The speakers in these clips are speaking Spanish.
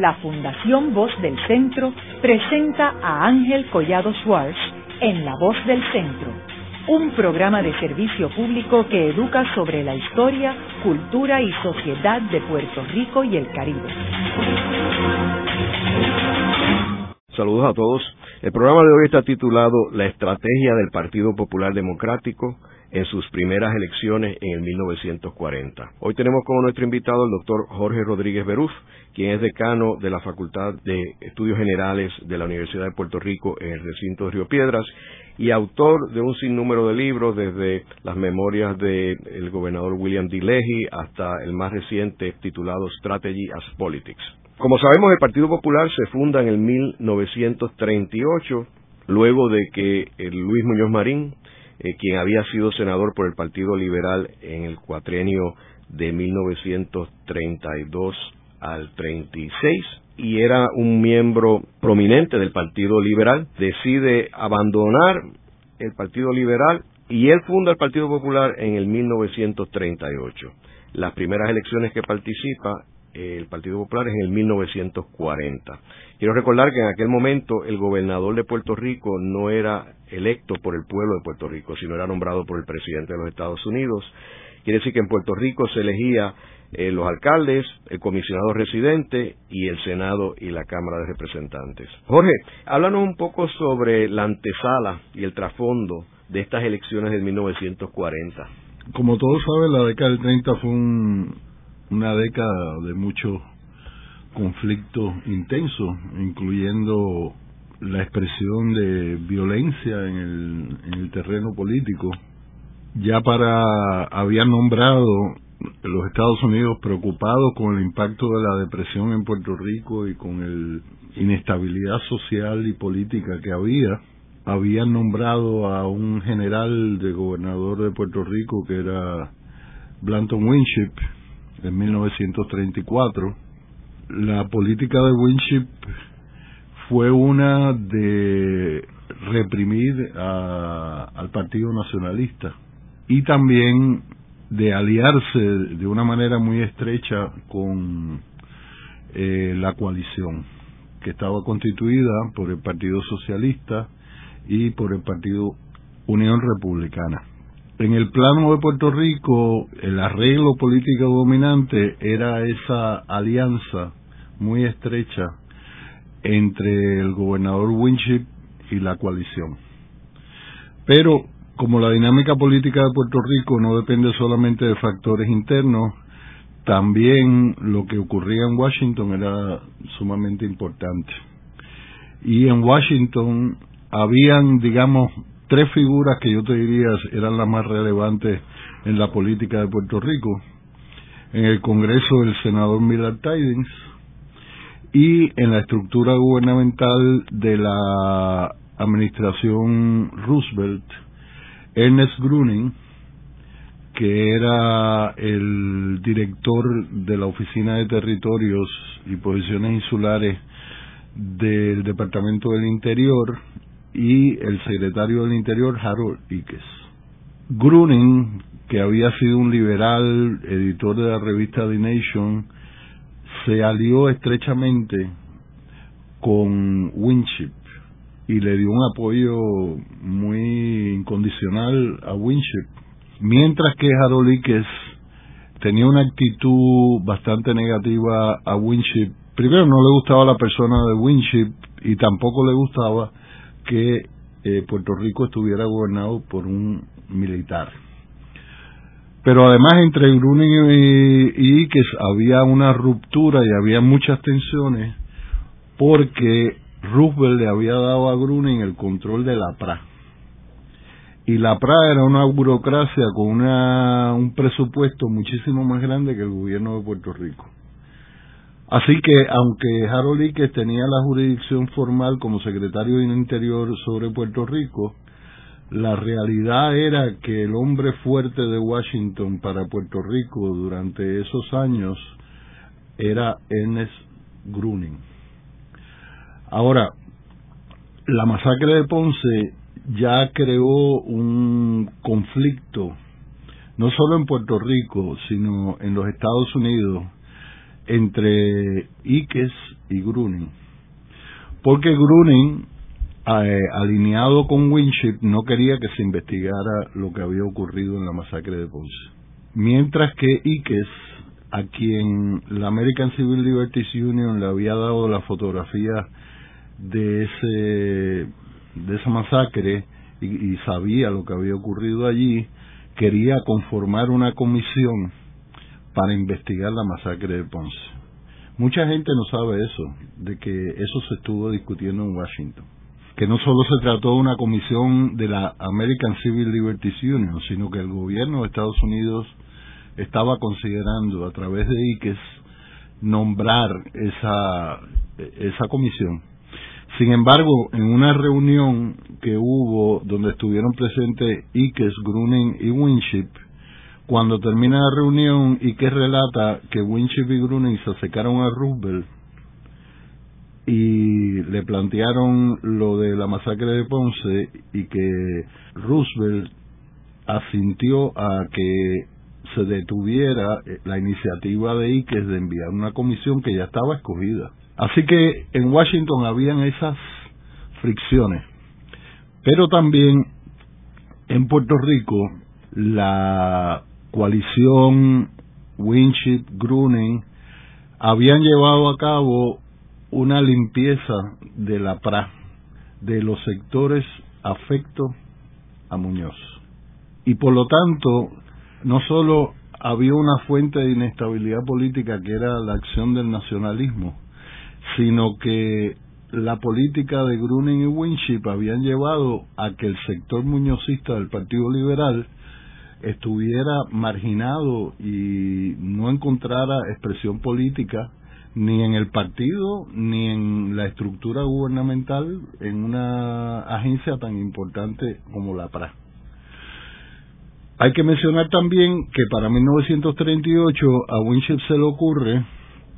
la Fundación Voz del Centro presenta a Ángel Collado Schwartz en La Voz del Centro, un programa de servicio público que educa sobre la historia, cultura y sociedad de Puerto Rico y el Caribe. Saludos a todos. El programa de hoy está titulado La estrategia del Partido Popular Democrático en sus primeras elecciones en el 1940. Hoy tenemos como nuestro invitado el doctor Jorge Rodríguez Beruf, quien es decano de la Facultad de Estudios Generales de la Universidad de Puerto Rico en el recinto de Río Piedras y autor de un sinnúmero de libros desde las memorias del gobernador William D. Leahy hasta el más reciente titulado Strategy as Politics. Como sabemos, el Partido Popular se funda en el 1938, luego de que Luis Muñoz Marín eh, quien había sido senador por el Partido Liberal en el cuatrienio de 1932 al 36 y era un miembro prominente del Partido Liberal, decide abandonar el Partido Liberal y él funda el Partido Popular en el 1938. Las primeras elecciones que participa el Partido Popular es en el 1940. Quiero recordar que en aquel momento el gobernador de Puerto Rico no era electo por el pueblo de Puerto Rico, sino era nombrado por el presidente de los Estados Unidos. Quiere decir que en Puerto Rico se elegía eh, los alcaldes, el comisionado residente y el Senado y la Cámara de Representantes. Jorge, háblanos un poco sobre la antesala y el trasfondo de estas elecciones de 1940. Como todos saben, la década del 30 fue una década de mucho conflicto intenso, incluyendo la expresión de violencia en el, en el terreno político. Ya para, habían nombrado los Estados Unidos preocupados con el impacto de la depresión en Puerto Rico y con la inestabilidad social y política que había, habían nombrado a un general de gobernador de Puerto Rico que era Blanton Winship en 1934. La política de Winship fue una de reprimir al Partido Nacionalista y también de aliarse de una manera muy estrecha con eh, la coalición que estaba constituida por el Partido Socialista y por el Partido Unión Republicana. En el plano de Puerto Rico, el arreglo político dominante era esa alianza muy estrecha entre el gobernador Winship y la coalición. Pero como la dinámica política de Puerto Rico no depende solamente de factores internos, también lo que ocurría en Washington era sumamente importante. Y en Washington habían, digamos, tres figuras que yo te diría eran las más relevantes en la política de Puerto Rico. En el Congreso el senador Millard Tidings, y en la estructura gubernamental de la administración Roosevelt, Ernest Gruning, que era el director de la Oficina de Territorios y Posiciones Insulares del Departamento del Interior, y el secretario del Interior, Harold Ickes. Gruning, que había sido un liberal, editor de la revista The Nation, se alió estrechamente con Winship y le dio un apoyo muy incondicional a Winship, mientras que Harold Ickes tenía una actitud bastante negativa a Winship. Primero, no le gustaba la persona de Winship y tampoco le gustaba que eh, Puerto Rico estuviera gobernado por un militar. Pero además entre Gruning y, Ickes había una ruptura y había muchas tensiones porque Roosevelt le había dado a Gruning el control de la PRA. Y la PRA era una burocracia con una, un presupuesto muchísimo más grande que el gobierno de Puerto Rico. Así que, aunque Harold Ickes tenía la jurisdicción formal como secretario de Interior sobre Puerto Rico, la realidad era que el hombre fuerte de Washington para Puerto Rico durante esos años era Ernest Gruning. Ahora, la masacre de Ponce ya creó un conflicto, no solo en Puerto Rico, sino en los Estados Unidos, entre Iques y Gruning. Porque Gruning, eh, alineado con Winship, no quería que se investigara lo que había ocurrido en la masacre de Ponce. Mientras que Iques, a quien la American Civil Liberties Union le había dado la fotografía de ese de esa masacre y sabía lo que había ocurrido allí, quería conformar una comisión para investigar la masacre de Ponce. Mucha gente no sabe eso, de que eso se estuvo discutiendo en Washington. Que no solo se trató de una comisión de la American Civil Liberties Union, sino que el gobierno de Estados Unidos estaba considerando a través de ICES nombrar esa, esa comisión. Sin embargo, en una reunión que hubo donde estuvieron presentes ICES, Gruning y Winship, cuando termina la reunión y que relata que Winship y Gruning se acercaron a Roosevelt y le plantearon lo de la masacre de Ponce y que Roosevelt asintió a que se detuviera la iniciativa de Iques de enviar una comisión que ya estaba escogida. Así que en Washington habían esas fricciones. Pero también en Puerto Rico la coalición Winship, Gruning, habían llevado a cabo una limpieza de la PRA, de los sectores afecto a Muñoz. Y por lo tanto, no solo había una fuente de inestabilidad política que era la acción del nacionalismo, sino que la política de Gruning y Winship habían llevado a que el sector muñozista del Partido Liberal estuviera marginado y no encontrara expresión política ni en el partido ni en la estructura gubernamental en una agencia tan importante como la PRA. Hay que mencionar también que para 1938 a Winship se le ocurre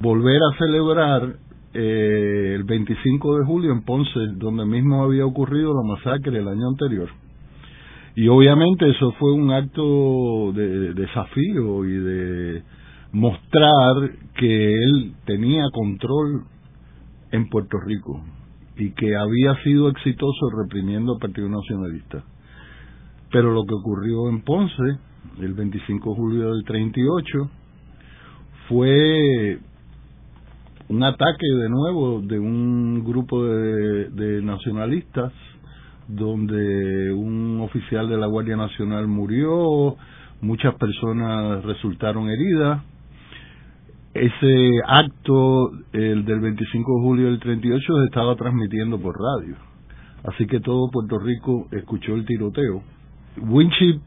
volver a celebrar eh, el 25 de julio en Ponce, donde mismo había ocurrido la masacre el año anterior. Y obviamente eso fue un acto de, desafío y de mostrar que él tenía control en Puerto Rico y que había sido exitoso reprimiendo al Partido Nacionalista. Pero lo que ocurrió en Ponce, el 25 de julio del 38, fue un ataque de nuevo de un grupo de nacionalistas donde un oficial de la Guardia Nacional murió, muchas personas resultaron heridas. Ese acto, el del 25 de julio del 38, se estaba transmitiendo por radio. Así que todo Puerto Rico escuchó el tiroteo. Winchip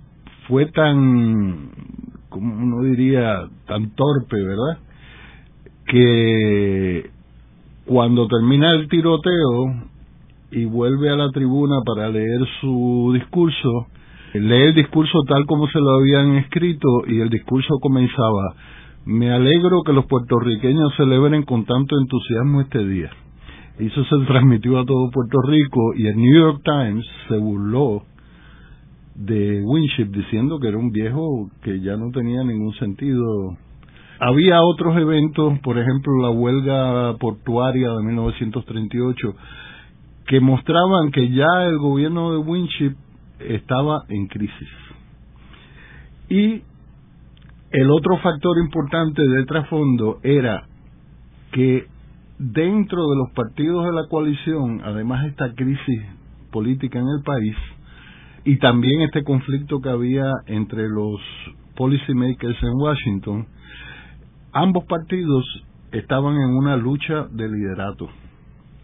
fue tan, como uno diría, tan torpe, ¿verdad? Que cuando termina el tiroteo, y vuelve a la tribuna para leer su discurso, lee el discurso tal como se lo habían escrito y el discurso comenzaba, me alegro que los puertorriqueños celebren con tanto entusiasmo este día. Eso se transmitió a todo Puerto Rico y el New York Times se burló de Winship diciendo que era un viejo que ya no tenía ningún sentido. Había otros eventos, por ejemplo la huelga portuaria de 1938, que mostraban que ya el gobierno de Winship estaba en crisis. Y el otro factor importante de trasfondo era que dentro de los partidos de la coalición, además de esta crisis política en el país, y también este conflicto que había entre los policymakers en Washington, ambos partidos estaban en una lucha de liderato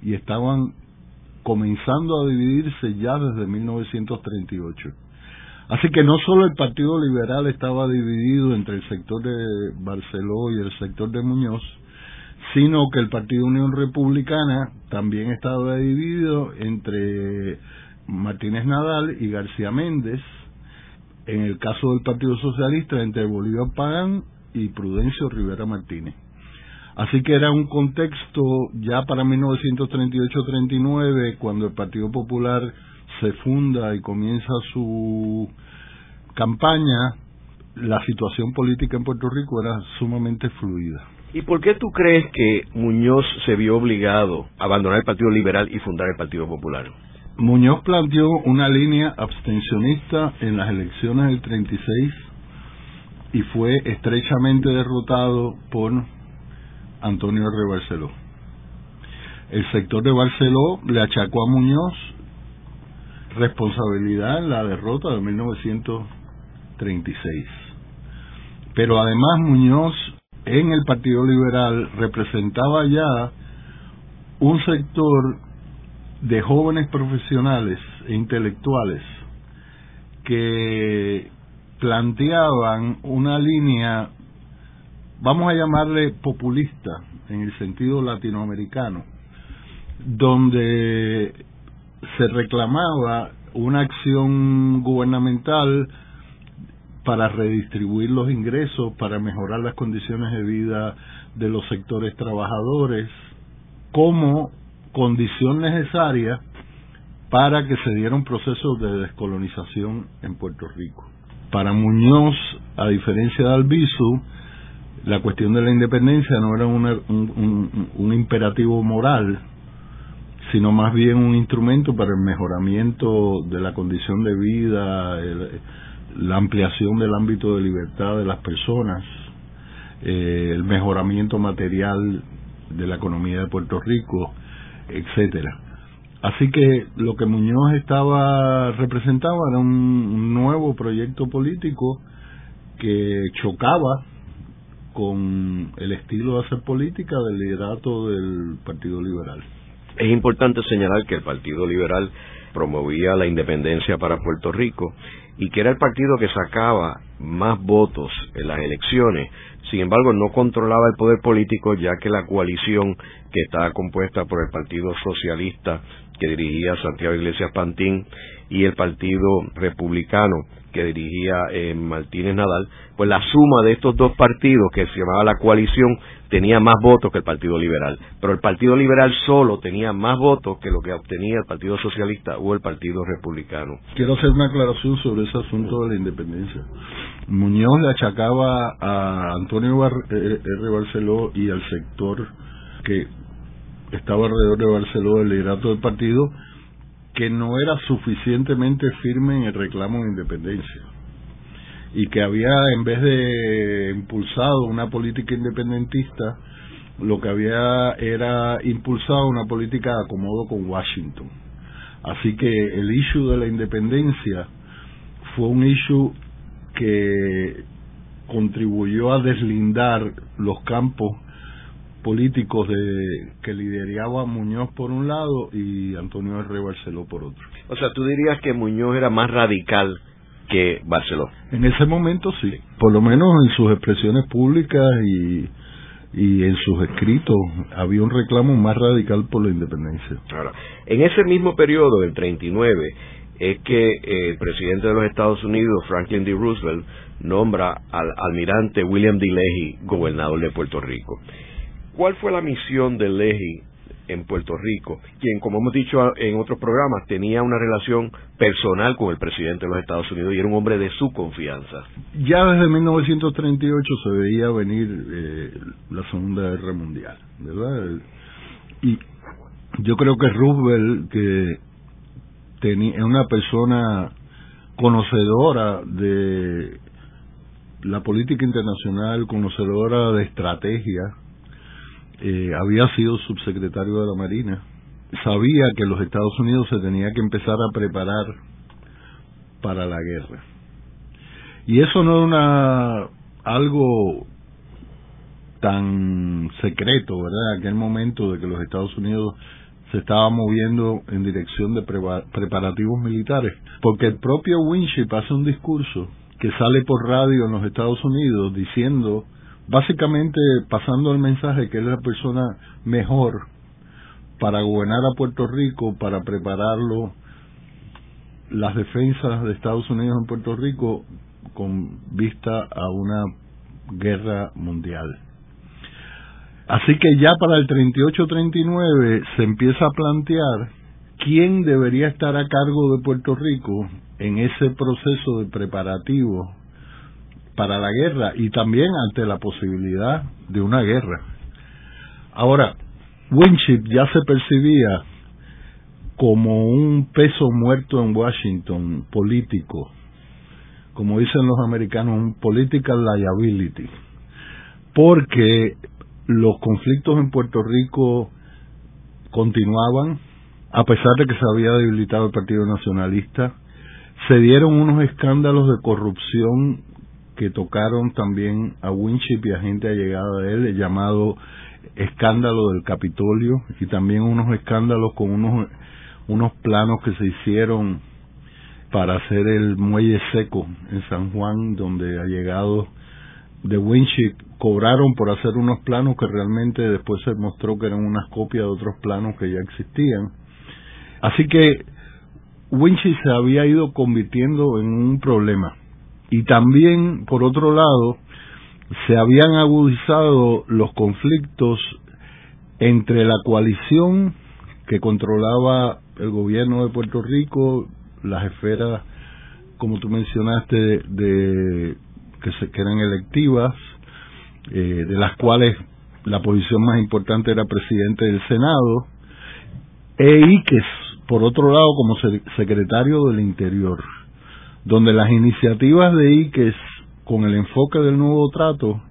y estaban comenzando a dividirse ya desde 1938. Así que no solo el Partido Liberal estaba dividido entre el sector de Barceló y el sector de Muñoz, sino que el Partido Unión Republicana también estaba dividido entre Martínez Nadal y García Méndez, en el caso del Partido Socialista entre Bolívar Pagán y Prudencio Rivera Martínez. Así que era un contexto ya para 1938-39, cuando el Partido Popular se funda y comienza su campaña, la situación política en Puerto Rico era sumamente fluida. ¿Y por qué tú crees que Muñoz se vio obligado a abandonar el Partido Liberal y fundar el Partido Popular? Muñoz planteó una línea abstencionista en las elecciones del 36 y fue estrechamente derrotado por Antonio R. Barceló. El sector de Barceló le achacó a Muñoz responsabilidad en la derrota de 1936. Pero además Muñoz en el Partido Liberal representaba ya un sector de jóvenes profesionales e intelectuales que planteaban una línea, vamos a llamarle populista en el sentido latinoamericano, donde se reclamaba una acción gubernamental para redistribuir los ingresos, para mejorar las condiciones de vida de los sectores trabajadores, como condición necesaria para que se diera un proceso de descolonización en Puerto Rico. Para Muñoz, a diferencia de Albizu, la cuestión de la independencia no era un, un, imperativo moral, sino más bien un instrumento para el mejoramiento de la condición de vida, la ampliación del ámbito de libertad de las personas, eh, el mejoramiento material de la economía de Puerto Rico, etcétera. Así que lo que Muñoz estaba representaba era un, nuevo proyecto político que chocaba con el estilo de hacer política del liderato del Partido Liberal. Es importante señalar que el Partido Liberal promovía la independencia para Puerto Rico y que era el partido que sacaba más votos en las elecciones. Sin embargo, no controlaba el poder político ya que la coalición que estaba compuesta por el Partido Socialista que dirigía Santiago Iglesias Pantín y el Partido Republicano que dirigía eh, Martínez Nadal, pues la suma de estos dos partidos que se llamaba la coalición tenía más votos que el Partido Liberal, pero el Partido Liberal solo tenía más votos que lo que obtenía el Partido Socialista o el Partido Republicano. Quiero hacer una aclaración sobre ese asunto de la independencia. Muñoz le achacaba a Antonio R. Barceló y al sector que estaba alrededor de Barceló, el liderato del partido, que no era suficientemente firme en el reclamo de independencia y que había, en vez de impulsado una política independentista, lo que había era impulsado una política de acomodo con Washington. Así que el issue de la independencia fue un issue que contribuyó a deslindar los campos políticos de que lideraba Muñoz por un lado y Antonio R. Barceló por otro. O sea, tú dirías que Muñoz era más radical que Barceló. En ese momento sí, por lo menos en sus expresiones públicas y, y en sus escritos había un reclamo más radical por la independencia. Ahora, en ese mismo periodo, del 39, es que eh, el presidente de los Estados Unidos, Franklin D. Roosevelt, nombra al almirante William D. Leahy gobernador de Puerto Rico. ¿Cuál fue la misión de Leahy en Puerto Rico, quien, como hemos dicho en otros programas, tenía una relación personal con el presidente de los Estados Unidos y era un hombre de su confianza. Ya desde 1938 se veía venir eh, la Segunda Guerra Mundial, ¿verdad? Y yo creo que Roosevelt, que tenía una persona conocedora de la política internacional, conocedora de estrategia, eh, había sido subsecretario de la Marina, sabía que los Estados Unidos se tenía que empezar a preparar para la guerra. Y eso no era una, algo tan secreto, ¿verdad? Aquel momento de que los Estados Unidos se estaba moviendo en dirección de preparativos militares, porque el propio Winship hace un discurso que sale por radio en los Estados Unidos diciendo básicamente pasando el mensaje que es la persona mejor para gobernar a Puerto Rico, para prepararlo las defensas de Estados Unidos en Puerto Rico con vista a una guerra mundial. Así que ya para el 38-39 se empieza a plantear quién debería estar a cargo de Puerto Rico en ese proceso de preparativo para la guerra y también ante la posibilidad de una guerra. Ahora, Winship ya se percibía como un peso muerto en Washington político, como dicen los americanos, un political liability, porque los conflictos en Puerto Rico continuaban, a pesar de que se había debilitado el Partido Nacionalista, se dieron unos escándalos de corrupción que tocaron también a Winship y a gente allegada de él, llamado escándalo del Capitolio, y también unos escándalos con unos, unos planos que se hicieron para hacer el muelle seco en San Juan, donde allegados de Winship cobraron por hacer unos planos que realmente después se mostró que eran unas copias de otros planos que ya existían. Así que Winship se había ido convirtiendo en un problema. Y también, por otro lado, se habían agudizado los conflictos entre la coalición que controlaba el gobierno de Puerto Rico, las esferas, como tú mencionaste, de, que, se, que eran electivas, eh, de las cuales la posición más importante era presidente del Senado, e Iques, por otro lado, como secretario del Interior, donde las iniciativas de Iques con el enfoque del nuevo trato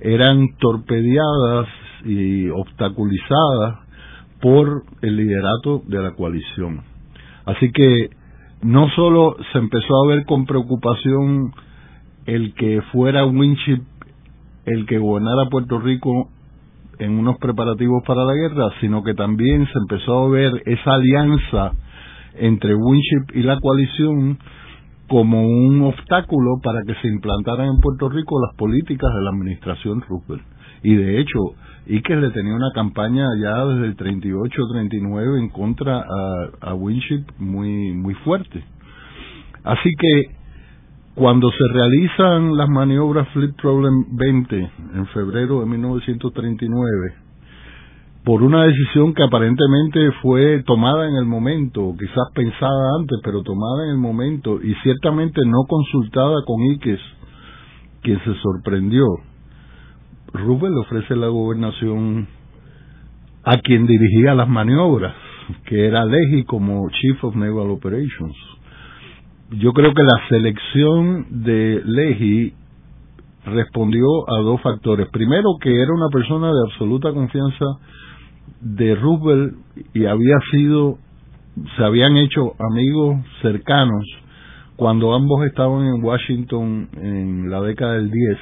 eran torpedeadas y obstaculizadas por el liderato de la coalición. Así que no solo se empezó a ver con preocupación el que fuera Winship el que gobernara Puerto Rico en unos preparativos para la guerra, sino que también se empezó a ver esa alianza entre Winship y la coalición como un obstáculo para que se implantaran en Puerto Rico las políticas de la administración Roosevelt. Y de hecho, Iker le tenía una campaña ya desde el 38-39 en contra a, Winship muy, muy fuerte. Así que cuando se realizan las maniobras Fleet Problem 20 en febrero de 1939, por una decisión que aparentemente fue tomada en el momento, quizás pensada antes, pero tomada en el momento y ciertamente no consultada con Iques, quien se sorprendió. Rubén le ofrece la gobernación a quien dirigía las maniobras, que era Leji como Chief of Naval Operations yo creo que la selección de Leji respondió a dos factores. Primero, que era una persona de absoluta confianza de Roosevelt y había sido, se habían hecho amigos cercanos cuando ambos estaban en Washington en la década del 10.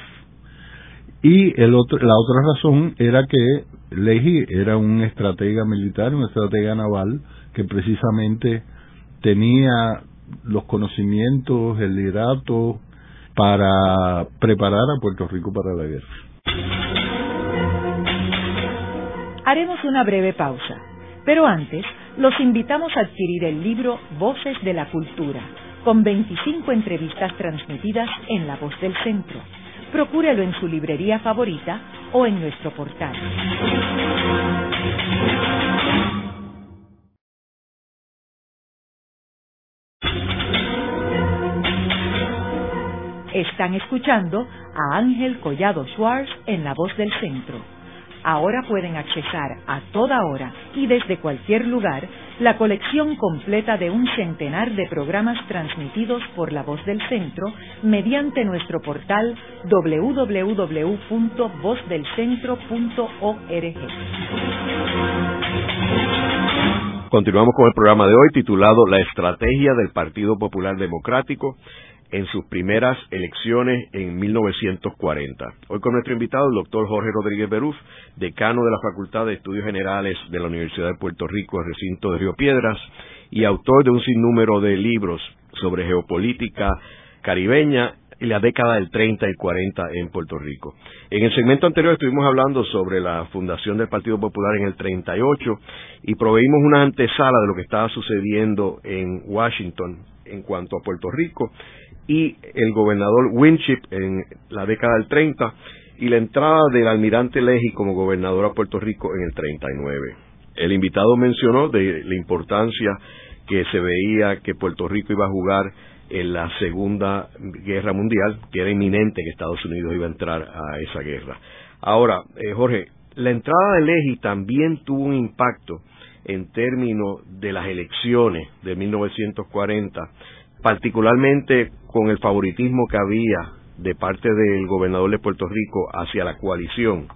Y el otro, la otra razón era que Leahy era un estratega militar, un estratega naval que precisamente tenía los conocimientos, el liderato para preparar a Puerto Rico para la guerra. Haremos una breve pausa, pero antes los invitamos a adquirir el libro Voces de la Cultura, con 25 entrevistas transmitidas en La Voz del Centro. Procúrelo en su librería favorita o en nuestro portal. Están escuchando a Ángel Collado Schwartz en La Voz del Centro. Ahora pueden accesar a toda hora y desde cualquier lugar la colección completa de un centenar de programas transmitidos por La Voz del Centro mediante nuestro portal www.vozdelcentro.org. Continuamos con el programa de hoy titulado La estrategia del Partido Popular Democrático en sus primeras elecciones en 1940. Hoy con nuestro invitado, el doctor Jorge Rodríguez Beruf, decano de la Facultad de Estudios Generales de la Universidad de Puerto Rico, recinto de Río Piedras, y autor de un sinnúmero de libros sobre geopolítica caribeña y la década del 30 y 40 en Puerto Rico. En el segmento anterior estuvimos hablando sobre la fundación del Partido Popular en el 38 y proveímos una antesala de lo que estaba sucediendo en Washington en cuanto a Puerto Rico y el gobernador Winship en la década del 30 y la entrada del almirante Leahy como gobernador a Puerto Rico en el 39. El invitado mencionó de la importancia que se veía que Puerto Rico iba a jugar en la Segunda Guerra Mundial, que era inminente que Estados Unidos iba a entrar a esa guerra. Ahora, eh, Jorge, la entrada de Leahy también tuvo un impacto en términos de las elecciones de 1940, particularmente con el favoritismo que había de parte del gobernador de Puerto Rico hacia la coalición.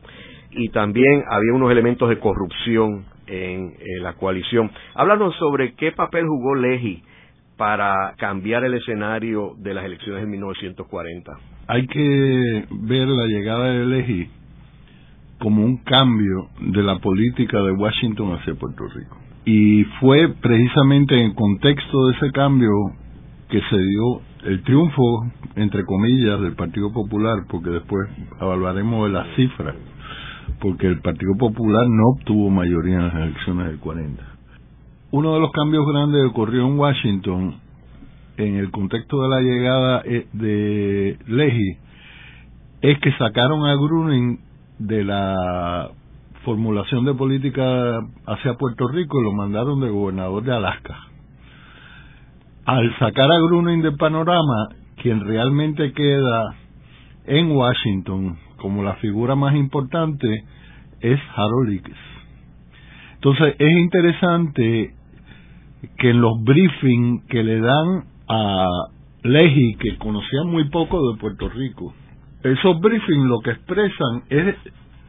Y también había unos elementos de corrupción en, la coalición. Háblanos sobre qué papel jugó Leahy para cambiar el escenario de las elecciones de 1940. Hay que ver la llegada de Leahy como un cambio de la política de Washington hacia Puerto Rico. Y fue precisamente en el contexto de ese cambio que se dio el triunfo, entre comillas, del Partido Popular, porque después evaluaremos las cifras, porque el Partido Popular no obtuvo mayoría en las elecciones del 40. Uno de los cambios grandes que ocurrió en Washington, en el contexto de la llegada eh, de Leahy, es que sacaron a Gruning de la formulación de política hacia Puerto Rico y lo mandaron de gobernador de Alaska. Al sacar a Gruning del panorama, quien realmente queda en Washington como la figura más importante es Harold Ickes. Entonces es interesante que en los briefings que le dan a Leji, que conocía muy poco de Puerto Rico, esos briefings lo que expresan es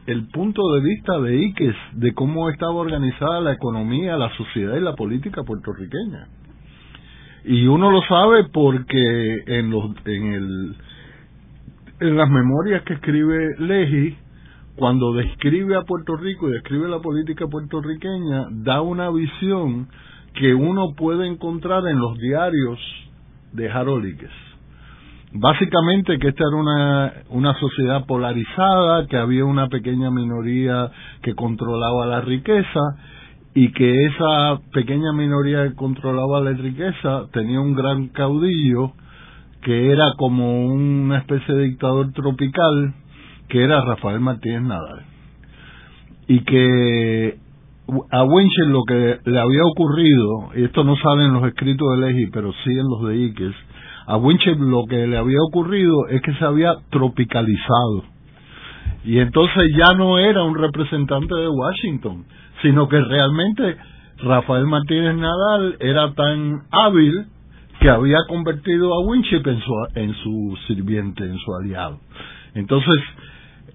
el punto de vista de Iques de cómo estaba organizada la economía, la sociedad y la política puertorriqueña. Y uno lo sabe porque en los en el en las memorias que escribe Leji cuando describe a Puerto Rico y describe la política puertorriqueña, da una visión que uno puede encontrar en los diarios de Harold Iques básicamente que esta era una, una sociedad polarizada, que había una pequeña minoría que controlaba la riqueza y que esa pequeña minoría que controlaba la riqueza tenía un gran caudillo que era como una especie de dictador tropical que era Rafael Martínez Nadal y que a Winchell lo que le había ocurrido, y esto no sale en los escritos de Leji, pero sí en los de Iques, a Winchell lo que le había ocurrido es que se había tropicalizado. Y entonces ya no era un representante de Washington, sino que realmente Rafael Martínez Nadal era tan hábil que había convertido a Winchell en su, en su sirviente, en su aliado. Entonces,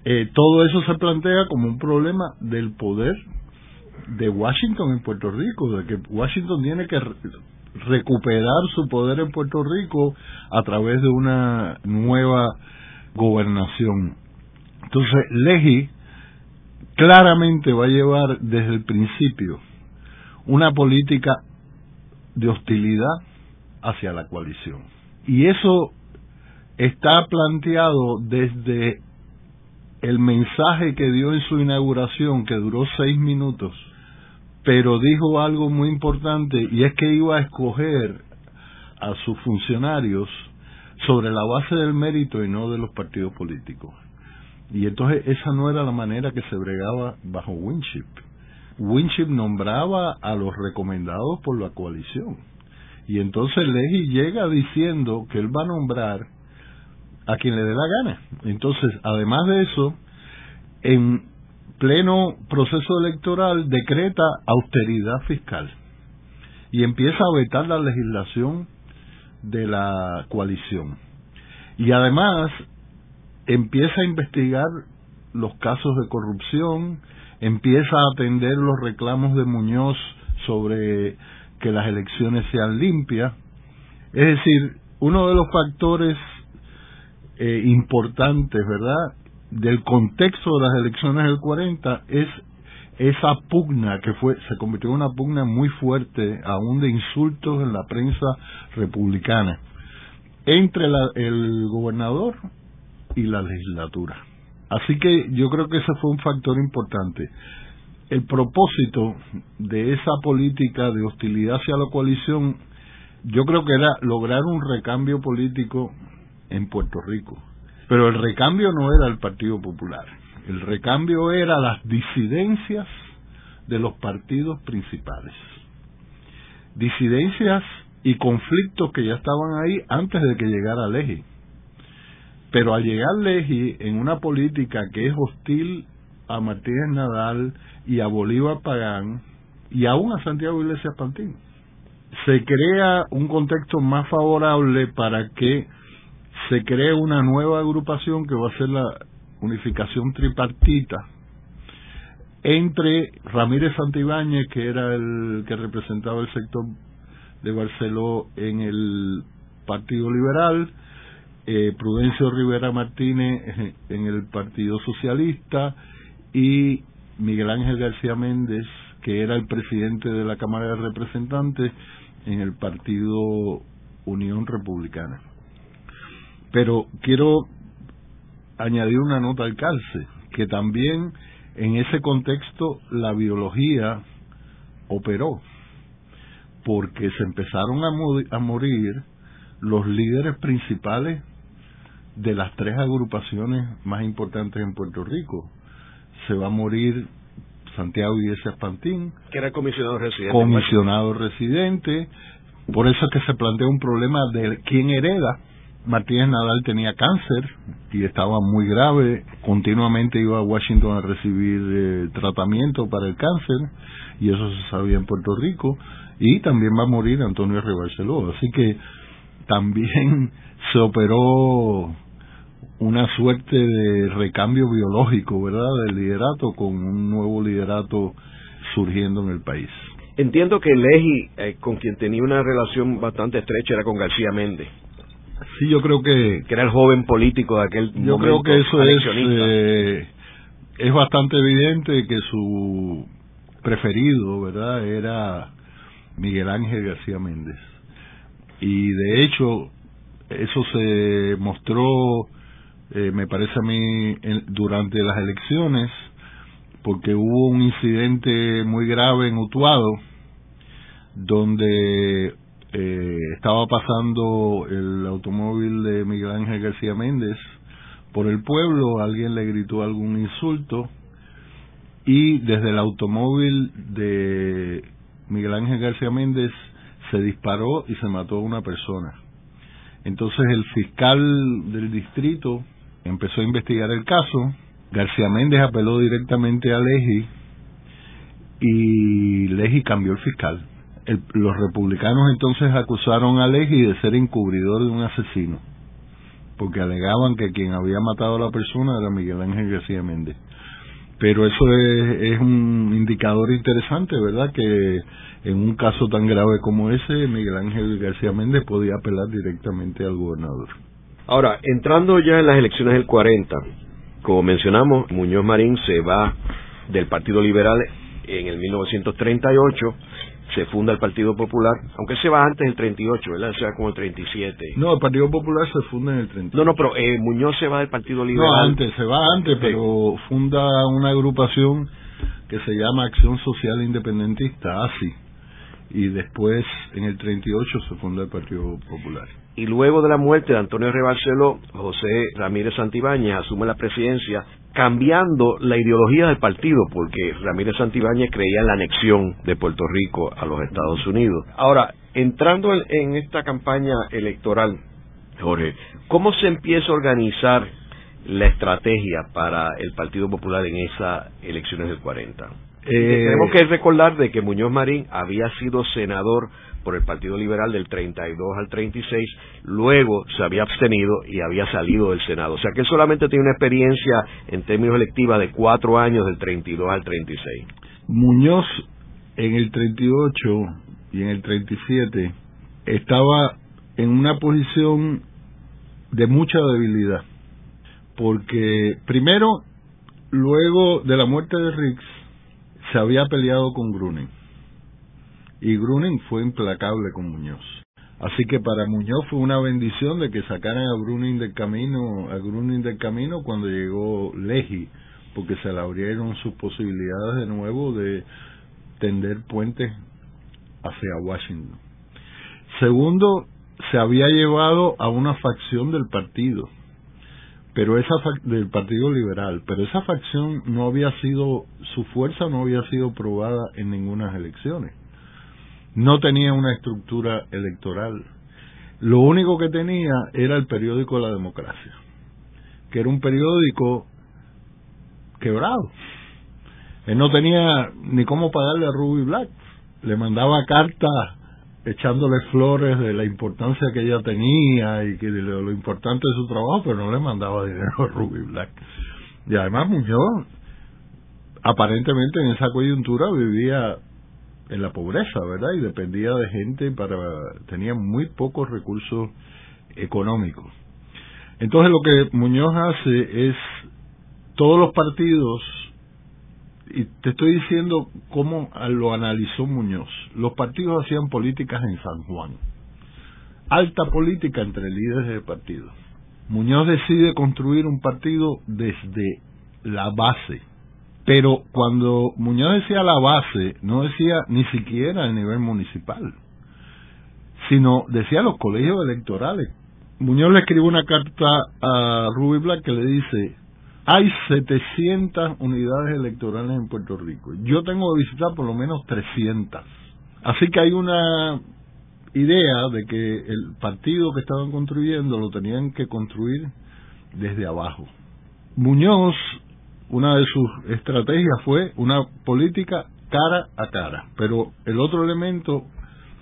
eh, todo eso se plantea como un problema del poder de Washington en Puerto Rico, de que Washington tiene que recuperar su poder en Puerto Rico a través de una nueva gobernación. Entonces, Leji claramente va a llevar desde el principio una política de hostilidad hacia la coalición. Y eso está planteado desde el mensaje que dio en su inauguración, que duró seis minutos, pero dijo algo muy importante y es que iba a escoger a sus funcionarios sobre la base del mérito y no de los partidos políticos. Y entonces esa no era la manera que se bregaba bajo Winship. Winship nombraba a los recomendados por la coalición. Y entonces Leahy llega diciendo que él va a nombrar a quien le dé la gana. Entonces, además de eso, en pleno proceso electoral decreta austeridad fiscal y empieza a vetar la legislación de la coalición. Y además empieza a investigar los casos de corrupción, empieza a atender los reclamos de Muñoz sobre que las elecciones sean limpias. Es decir, uno de los factores eh, importantes, ¿verdad?, del contexto de las elecciones del 40 es esa pugna que fue se convirtió en una pugna muy fuerte aún de insultos en la prensa republicana entre el gobernador y la legislatura así que yo creo que ese fue un factor importante el propósito de esa política de hostilidad hacia la coalición yo creo que era lograr un recambio político en Puerto Rico pero el recambio no era el Partido Popular, el recambio era las disidencias de los partidos principales. Disidencias y conflictos que ya estaban ahí antes de que llegara Leji. Pero al llegar Leji en una política que es hostil a Martínez Nadal y a Bolívar Pagán y aún a Santiago Iglesias Pantín, se crea un contexto más favorable para que se cree una nueva agrupación que va a ser la unificación tripartita entre Ramírez Santibáñez, que era el que representaba el sector de Barceló en el Partido Liberal, eh, Prudencio Rivera Martínez en el Partido Socialista y Miguel Ángel García Méndez, que era el presidente de la Cámara de Representantes en el Partido Unión Republicana. Pero quiero añadir una nota al calce, que también en ese contexto la biología operó, porque se empezaron a, a morir los líderes principales de las tres agrupaciones más importantes en Puerto Rico. Se va a morir Santiago Iglesias Pantín, que era comisionado residente. Comisionado residente. Por eso es que se plantea un problema de quién hereda. Martínez Nadal tenía cáncer y estaba muy grave. Continuamente iba a Washington a recibir eh, tratamiento para el cáncer y eso se sabía en Puerto Rico. Y también va a morir Antonio Rebarceló. Así que también se operó una suerte de recambio biológico, ¿verdad?, del liderato con un nuevo liderato surgiendo en el país. Entiendo que Leji, eh, con quien tenía una relación bastante estrecha, era con García Méndez. Sí, yo creo que... Que era el joven político de aquel yo creo que eso es, eh, es bastante evidente que su preferido, ¿verdad?, era Miguel Ángel García Méndez. Y de hecho, eso se mostró eh, me parece a mí, durante las elecciones, porque hubo un incidente muy grave en Utuado, donde eh, estaba pasando el automóvil de Miguel Ángel García Méndez por el pueblo, alguien le gritó algún insulto y desde el automóvil de Miguel Ángel García Méndez se disparó y se mató a una persona. Entonces el fiscal del distrito empezó a investigar el caso. García Méndez apeló directamente a Leji y Leji cambió el fiscal. los republicanos entonces acusaron a Leji de ser encubridor de un asesino, porque alegaban que quien había matado a la persona era Miguel Ángel García Méndez. Pero eso es, es un indicador interesante, ¿verdad? Que en un caso tan grave como ese, Miguel Ángel García Méndez podía apelar directamente al gobernador. Ahora, entrando ya en las elecciones del 40, como mencionamos, Muñoz Marín se va del Partido Liberal en el 1938, se funda el Partido Popular, aunque se va antes del 38, ¿verdad? O sea, como el 37. No, el Partido Popular se funda en el 38. No, no, pero eh, Muñoz se va del Partido Liberal. No, antes, se va antes, pero funda una agrupación que se llama Acción Social Independentista, ASI, y después, en el 38, se funda el Partido Popular y luego de la muerte de Antonio Rebarceló, José Ramírez Santibáñez asume la presidencia cambiando la ideología del partido, porque Ramírez Santibáñez creía en la anexión de Puerto Rico a los Estados Unidos. Ahora, entrando en esta campaña electoral, Jorge, ¿cómo se empieza a organizar la estrategia para el Partido Popular en esas elecciones del 40? Eh, tenemos que recordar de que Muñoz Marín había sido senador por el Partido Liberal del 32 al 36, luego se había abstenido y había salido del Senado. O sea que él solamente tiene una experiencia en términos electiva de cuatro años del 32 al 36. Muñoz en el 38 y en el 37 estaba en una posición de mucha debilidad, porque primero, luego de la muerte de Riggs, se había peleado con Gruning y Gruning fue implacable con Muñoz. Así que para Muñoz fue una bendición de que sacaran a Gruning del camino, a Gruning del camino cuando llegó Leji, porque se le abrieron sus posibilidades de nuevo de tender puentes hacia Washington. Segundo, se había llevado a una facción del partido, pero esa del Partido Liberal, pero esa facción no había sido su fuerza no había sido probada en ninguna elecciones no tenía una estructura electoral. Lo único que tenía era el periódico La Democracia, que era un periódico quebrado. Él no tenía ni cómo pagarle a Ruby Black. Le mandaba cartas echándole flores de la importancia que ella tenía y que de lo, importante de su trabajo, pero no le mandaba dinero a Ruby Black. Y además Muñoz, aparentemente en esa coyuntura vivía en la pobreza, ¿verdad? Y dependía de gente para tenía muy pocos recursos económicos. Entonces lo que Muñoz hace es todos los partidos y te estoy diciendo cómo lo analizó Muñoz. Los partidos hacían políticas en San Juan. Alta política entre líderes de partido. Muñoz decide construir un partido desde la base. Pero cuando Muñoz decía la base, no decía ni siquiera a nivel municipal, sino decía los colegios electorales. Muñoz le escribe una carta a Ruby Black que le dice, hay 700 unidades electorales en Puerto Rico. Yo tengo que visitar por lo menos 300. Así que hay una idea de que el partido que estaban construyendo lo tenían que construir desde abajo. Muñoz, una de sus estrategias fue una política cara a cara, pero el otro elemento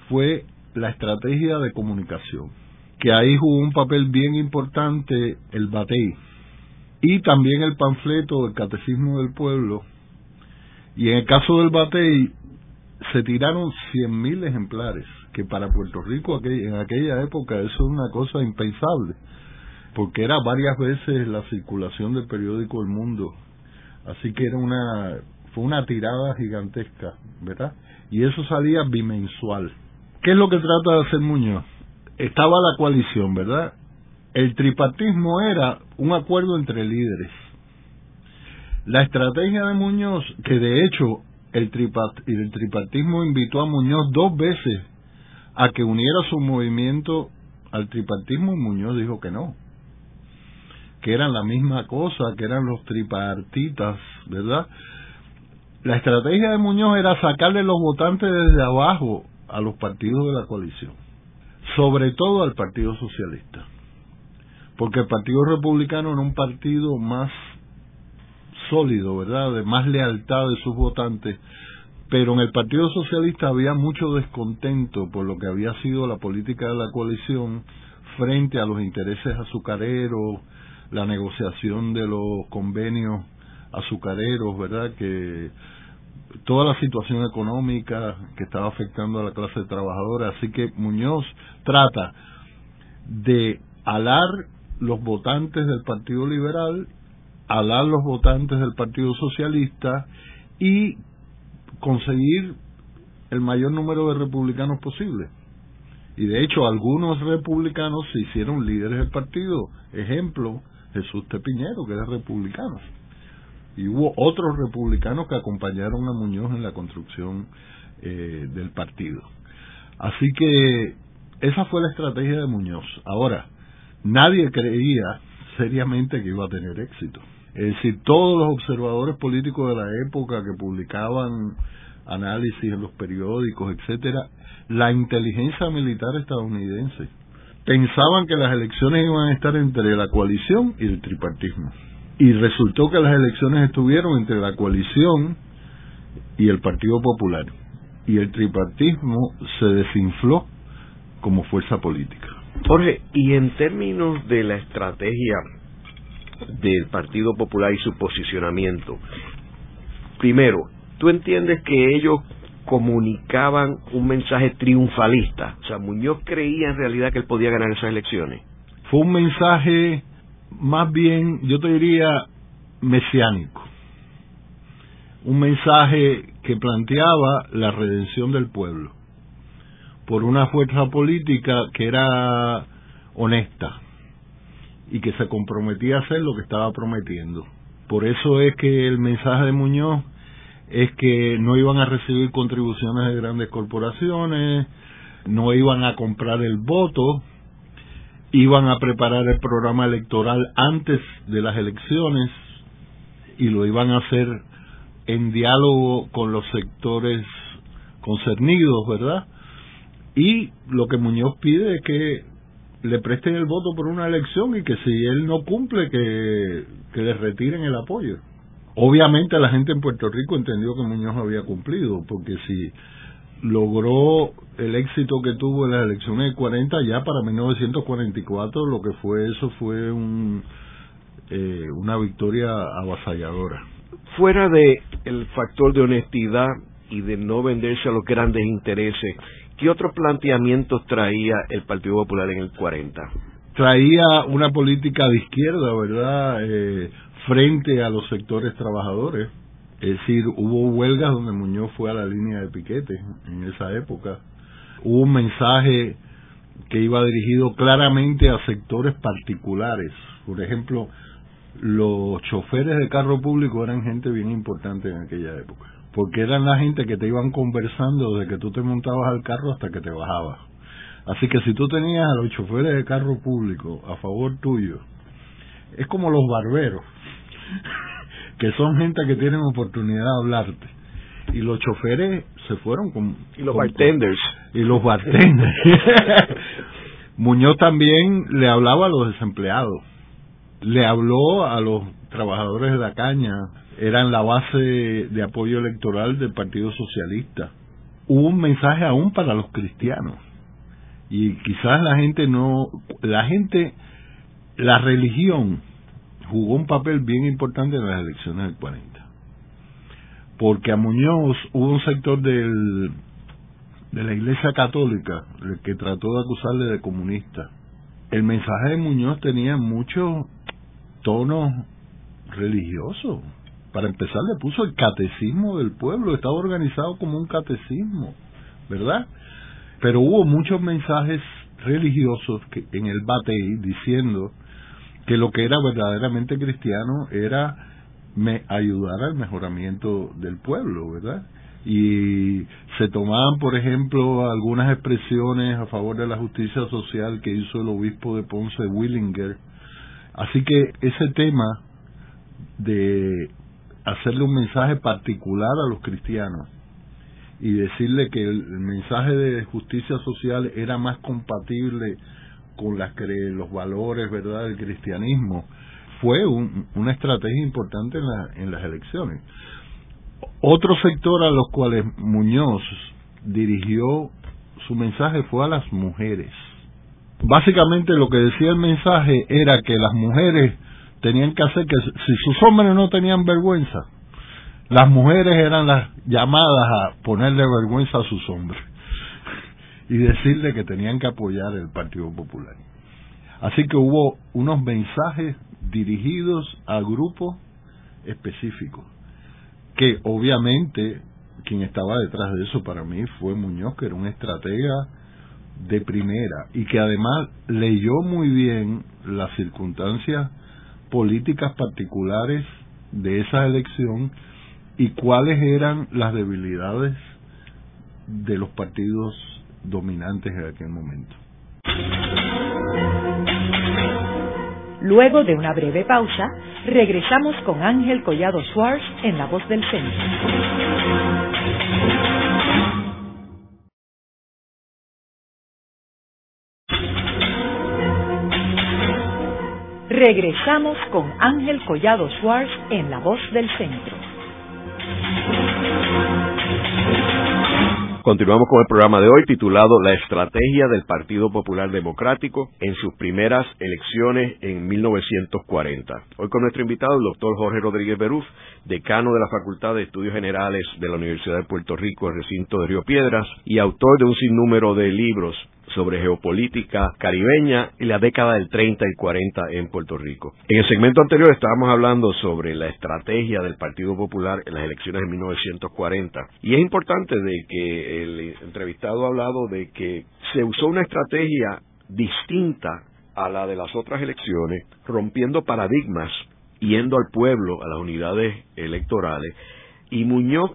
fue la estrategia de comunicación, que ahí jugó un papel bien importante el BATEI, y también el panfleto del Catecismo del Pueblo. Y en el caso del Batey, se tiraron 100.000 ejemplares, que para Puerto Rico en aquella época eso es una cosa impensable, porque era varias veces la circulación del periódico El Mundo. Así que era una fue una tirada gigantesca, ¿verdad? Y eso salía bimensual. ¿Qué es lo que trata de hacer Muñoz? Estaba la coalición, ¿verdad? El tripartismo era un acuerdo entre líderes. La estrategia de Muñoz, que de hecho el, el tripartismo invitó a Muñoz dos veces a que uniera su movimiento al tripartismo, Muñoz dijo que no, que eran la misma cosa, que eran los tripartitas, ¿verdad? La estrategia de Muñoz era sacarle los votantes desde abajo a los partidos de la coalición, sobre todo al Partido Socialista porque el Partido Republicano era un partido más sólido, ¿verdad? De más lealtad de sus votantes, pero en el Partido Socialista había mucho descontento por lo que había sido la política de la coalición frente a los intereses azucareros, la negociación de los convenios azucareros, ¿verdad? Que toda la situación económica que estaba afectando a la clase trabajadora, así que Muñoz trata de alar los votantes del Partido Liberal, alar los votantes del Partido Socialista y conseguir el mayor número de republicanos posible. Y de hecho algunos republicanos se hicieron líderes del partido. Ejemplo, Jesús Tepiñero, que era republicano. Y hubo otros republicanos que acompañaron a Muñoz en la construcción eh, del partido. Así que esa fue la estrategia de Muñoz. Ahora, nadie creía seriamente que iba a tener éxito. Es decir, todos los observadores políticos de la época que publicaban análisis en los periódicos, etcétera, la inteligencia militar estadounidense pensaban que las elecciones iban a estar entre la coalición y el tripartismo. Y resultó que las elecciones estuvieron entre la coalición y el Partido Popular. Y el tripartismo se desinfló como fuerza política. Jorge, y en términos de la estrategia del Partido Popular y su posicionamiento, primero, ¿tú entiendes que ellos comunicaban un mensaje triunfalista? O sea, Muñoz creía en realidad que él podía ganar esas elecciones. Fue un mensaje más bien, yo te diría, mesiánico. Un mensaje que planteaba la redención del pueblo por una fuerza política que era honesta y que se comprometía a hacer lo que estaba prometiendo. Por eso es que el mensaje de Muñoz es que no iban a recibir contribuciones de grandes corporaciones, no iban a comprar el voto, iban a preparar el programa electoral antes de las elecciones y lo iban a hacer en diálogo con los sectores concernidos, ¿verdad? Y lo que Muñoz pide es que le presten el voto por una elección y que si él no cumple, que, que le retiren el apoyo. Obviamente la gente en Puerto Rico entendió que Muñoz había cumplido, porque si logró el éxito que tuvo en las elecciones de 40, ya para 1944 lo que fue eso fue un, eh, una victoria avasalladora. Fuera de el factor de honestidad y de no venderse a los grandes intereses, ¿qué otros planteamientos traía el Partido Popular en el 40? Traía una política de izquierda, ¿verdad? Eh, frente a los sectores trabajadores. Es decir, hubo huelgas donde Muñoz fue a la línea de piquete en esa época. Hubo un mensaje que iba dirigido claramente a sectores particulares. Por ejemplo, los choferes de carro público eran gente bien importante en aquella época, porque eran la gente que te iban conversando desde que tú te montabas al carro hasta que te bajabas. Así que si tú tenías a los choferes de carro público a favor tuyo, es como los barberos, que son gente que tienen oportunidad de hablarte. Y los choferes se fueron con... Y los bartenders. Y los bartenders. Muñoz también le hablaba a los desempleados le habló a los trabajadores de la caña, eran la base de apoyo electoral del Partido Socialista. Hubo un mensaje aún para los cristianos. Y quizás la gente no, la gente, la religión jugó un papel bien importante en las elecciones del 40. Porque a Muñoz hubo un sector del, de la Iglesia Católica que trató de acusarle de comunista. El mensaje de Muñoz tenía mucho tono religioso. Para empezar, le puso el catecismo del pueblo, estaba organizado como un catecismo, ¿verdad? Pero hubo muchos mensajes religiosos que, en el Batey diciendo que lo que era verdaderamente cristiano era me, ayudar al mejoramiento del pueblo, ¿verdad? Y se tomaban, por ejemplo, algunas expresiones a favor de la justicia social que hizo el obispo de Ponce, Willinger, Así que ese tema de hacerle un mensaje particular a los cristianos y decirle que el mensaje de justicia social era más compatible con las los valores verdad del cristianismo fue una estrategia importante en, en las elecciones. Otro sector a los cuales Muñoz dirigió su mensaje fue a las mujeres. Básicamente lo que decía el mensaje era que las mujeres tenían que hacer que si sus hombres no tenían vergüenza, las mujeres eran las llamadas a ponerle vergüenza a sus hombres y decirle que tenían que apoyar el Partido Popular. Así que hubo unos mensajes dirigidos a grupos específicos, que obviamente quien estaba detrás de eso para mí fue Muñoz, que era un estratega de primera y que además leyó muy bien las circunstancias políticas particulares de esa elección y cuáles eran las debilidades de los partidos dominantes en aquel momento. Luego de una breve pausa, regresamos con Ángel Collado Schwartz en La Voz del Centro. Regresamos con Ángel Collado Schwartz en La Voz del Centro. Continuamos con el programa de hoy titulado La estrategia del Partido Popular Democrático en sus primeras elecciones en 1940. Hoy con nuestro invitado, el doctor Jorge Rodríguez Beruf, decano de la Facultad de Estudios Generales de la Universidad de Puerto Rico, recinto de Río Piedras, y autor de un sinnúmero de libros sobre geopolítica caribeña y la década del 30 y 40 en Puerto Rico. En el segmento anterior estábamos hablando sobre la estrategia del Partido Popular en las elecciones de 1940 y es importante de que el entrevistado ha hablado de que se usó una estrategia distinta a la de las otras elecciones, rompiendo paradigmas, yendo al pueblo, a las unidades electorales, y Muñoz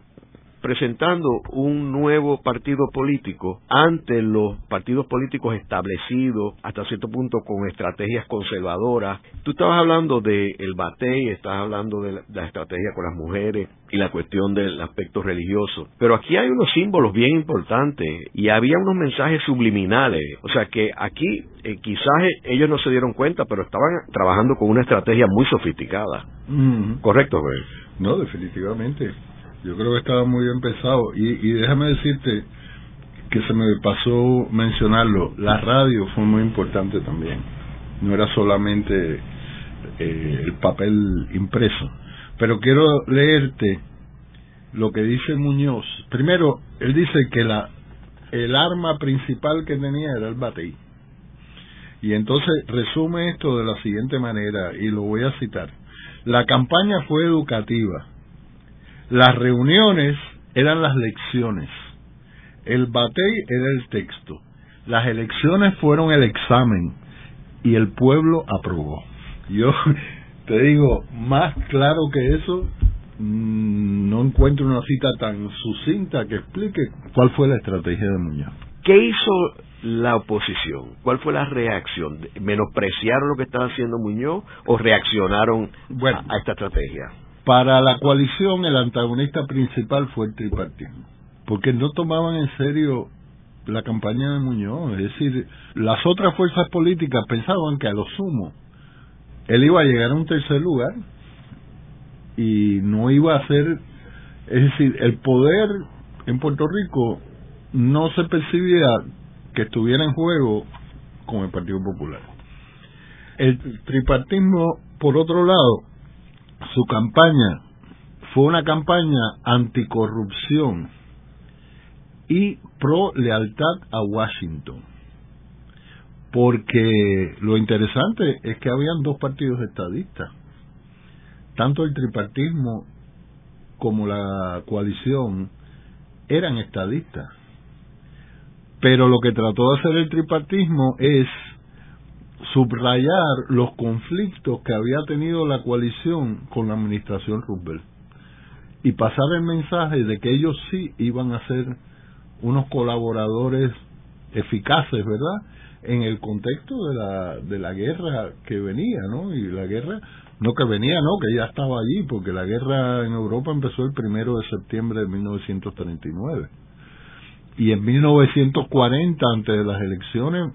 presentando un nuevo partido político ante los partidos políticos establecidos hasta cierto punto con estrategias conservadoras. Tú estabas hablando del el batey, estás hablando de la, estrategia con las mujeres y la cuestión del aspecto religioso. Pero aquí hay unos símbolos bien importantes y había unos mensajes subliminales. O sea que aquí eh, quizás ellos no se dieron cuenta, pero estaban trabajando con una estrategia muy sofisticada. ¿Correcto, No, definitivamente. Yo creo que estaba muy bien pensado. Y, déjame decirte que se me pasó mencionarlo, la radio fue muy importante también. No era solamente eh, el papel impreso. Pero quiero leerte lo que dice Muñoz. Primero, él dice que la el arma principal que tenía era el batey. Y entonces resume esto de la siguiente manera, y lo voy a citar. La campaña fue educativa, las reuniones eran las lecciones. El batey era el texto. Las elecciones fueron el examen y el pueblo aprobó. Yo te digo, más claro que eso, mm, no encuentro una cita tan sucinta que explique cuál fue la estrategia de Muñoz. ¿Qué hizo la oposición? ¿Cuál fue la reacción? ¿Menospreciaron lo que estaba haciendo Muñoz o reaccionaron a esta estrategia? Para la coalición el antagonista principal fue el tripartismo, porque no tomaban en serio la campaña de Muñoz, es decir, las otras fuerzas políticas pensaban que a lo sumo él iba a llegar a un tercer lugar y no iba a ser, es decir, el poder en Puerto Rico no se percibía que estuviera en juego con el Partido Popular. El tripartismo, por otro lado, su campaña fue una campaña anticorrupción y pro lealtad a Washington. Porque lo interesante es que habían dos partidos estadistas. Tanto el tripartismo como la coalición eran estadistas. Pero lo que trató de hacer el tripartismo es subrayar los conflictos que había tenido la coalición con la administración Roosevelt y pasar el mensaje de que ellos sí iban a ser unos colaboradores eficaces, ¿verdad? En el contexto de la, de la guerra que venía, ¿no? Y la guerra, no que venía, no, que ya estaba allí, porque la guerra en Europa empezó el primero de septiembre de 1939. Y en 1940, antes de las elecciones,